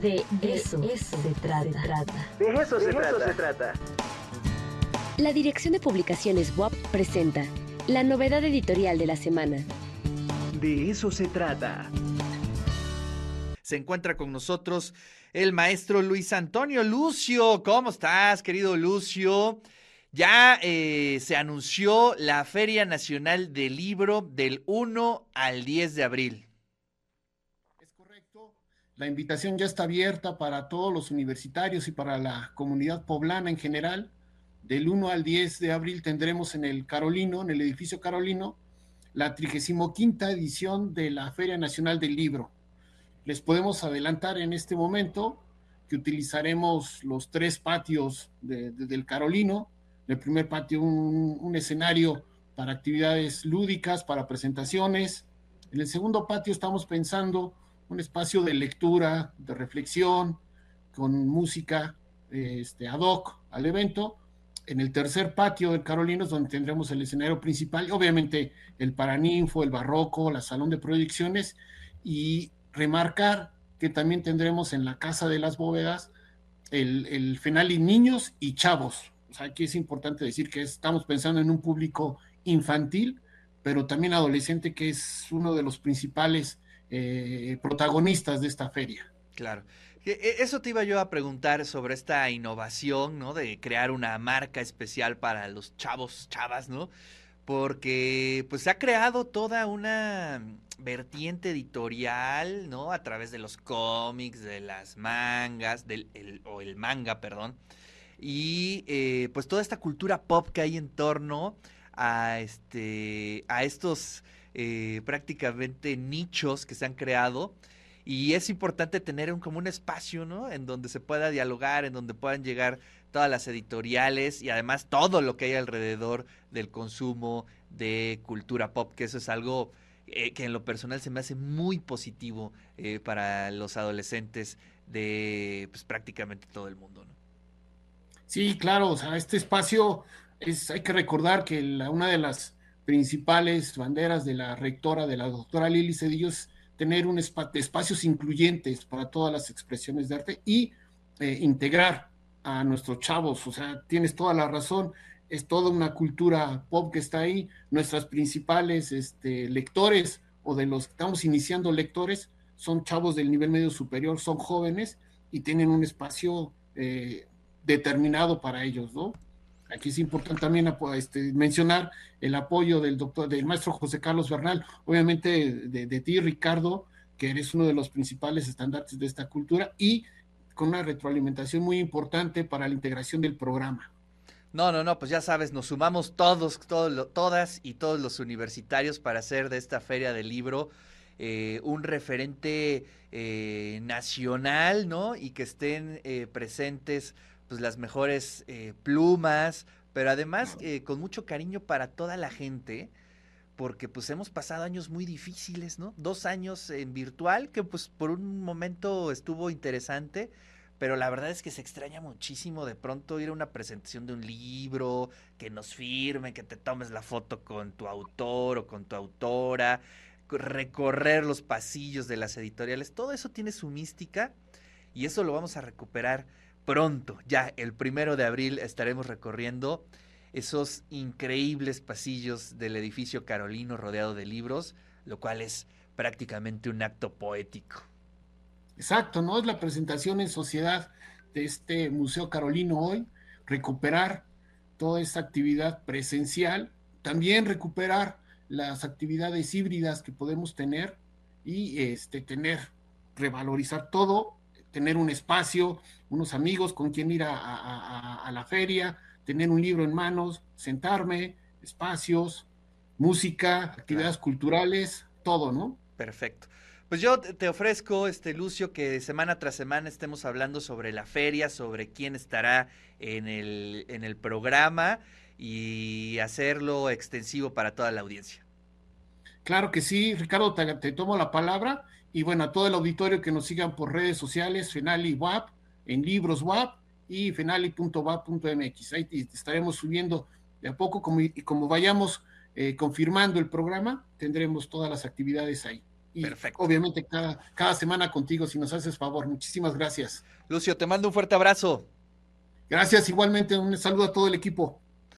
De eso, se, trata. De eso, se, trata. se trata. La Dirección de Publicaciones WAP presenta la novedad editorial de la semana. De eso se trata. Se encuentra con nosotros el maestro Luis Antonio Lucio. ¿Cómo estás, querido Lucio? Ya eh, se anunció la Feria Nacional del Libro del 1 al 10 de abril. La invitación ya está abierta para todos los universitarios y para la comunidad poblana en general. Del 1 al 10 de abril tendremos en el Carolino, en el edificio Carolino, la 35 edición de la Feria Nacional del Libro. Les podemos adelantar en este momento que utilizaremos los tres patios del Carolino, el primer patio un, escenario para actividades lúdicas, para presentaciones. En el segundo patio estamos pensando un espacio de lectura, de reflexión, con música este, ad hoc al evento. En el tercer patio del Carolinos, donde tendremos el escenario principal, obviamente el Paraninfo, el Barroco, la Salón de Proyecciones, y remarcar que también tendremos en la Casa de las Bóvedas el, el Niños y Chavos, aquí es importante decir que estamos pensando en un público infantil, pero también adolescente, que es uno de los principales eh, protagonistas de esta feria. Claro. E, eso te iba yo a preguntar sobre esta innovación, ¿no? De crear una marca especial para los chavos, chavas, ¿no? Porque pues se ha creado toda una vertiente editorial, ¿no? A través de los cómics, de las mangas, del, o el manga, perdón, y eh, pues toda esta cultura pop que hay en torno a, este, a estos eh, prácticamente nichos que se han creado. Y es importante tener un, como un espacio. En donde se pueda dialogar, en donde puedan llegar todas las editoriales y además todo lo que hay alrededor del consumo de cultura pop, que eso es algo eh, que en lo personal se me hace muy positivo para los adolescentes de pues, prácticamente todo el mundo, ¿no? Sí, claro, o sea, este espacio es, hay que recordar que una de las principales banderas de la rectora, de la doctora Lili Cedillo, es tener un espacios incluyentes para todas las expresiones de arte y eh, integrar a nuestros chavos. O sea, tienes toda la razón, es toda una cultura pop que está ahí. Nuestras principales este, lectores o de los que estamos iniciando lectores son chavos del nivel medio superior, son jóvenes y tienen un espacio eh, determinado para ellos, ¿no? Aquí es importante también este, mencionar el apoyo del doctor, del maestro José Carlos Bernal, obviamente de, ti, Ricardo, que eres uno de los principales estandartes de esta cultura y con una retroalimentación muy importante para la integración del programa. No, no, no, pues ya sabes, nos sumamos todos, todas y todos los universitarios para hacer de esta feria del libro eh, un referente eh, nacional, ¿no? Y que estén eh, presentes pues las mejores eh, plumas, pero además eh, con mucho cariño para toda la gente, porque pues hemos pasado años muy difíciles, ¿no? Dos años en virtual, que pues por un momento estuvo interesante, pero la verdad es que se extraña muchísimo de pronto ir a una presentación de un libro, que nos firme, que te tomes la foto con tu autor o con tu autora, recorrer los pasillos de las editoriales, todo eso tiene su mística y eso lo vamos a recuperar pronto, ya el primero de abril, estaremos recorriendo esos increíbles pasillos del edificio Carolino rodeado de libros, lo cual es prácticamente un acto poético. Exacto, ¿no? Es la presentación en sociedad de este Museo Carolino hoy, recuperar toda esta actividad presencial, también recuperar las actividades híbridas que podemos tener y este, tener, revalorizar todo tener un espacio, unos amigos con quien ir a, la feria, tener un libro en manos, sentarme, espacios, música, actividades culturales, todo, ¿no? Perfecto. Pues yo te ofrezco, este Lucio, que semana tras semana estemos hablando sobre la feria, sobre quién estará en el, en el programa y hacerlo extensivo para toda la audiencia. Claro que sí, Ricardo, te tomo la palabra y bueno, a todo el auditorio que nos sigan por redes sociales, Fenali WAP, en libros WAP y fenali.wap.mx. Ahí estaremos subiendo de a poco como, y como vayamos eh, confirmando el programa, tendremos todas las actividades ahí. y obviamente cada, cada semana contigo, si nos haces favor. Muchísimas gracias. Lucio, te mando un fuerte abrazo. Gracias, igualmente un saludo a todo el equipo.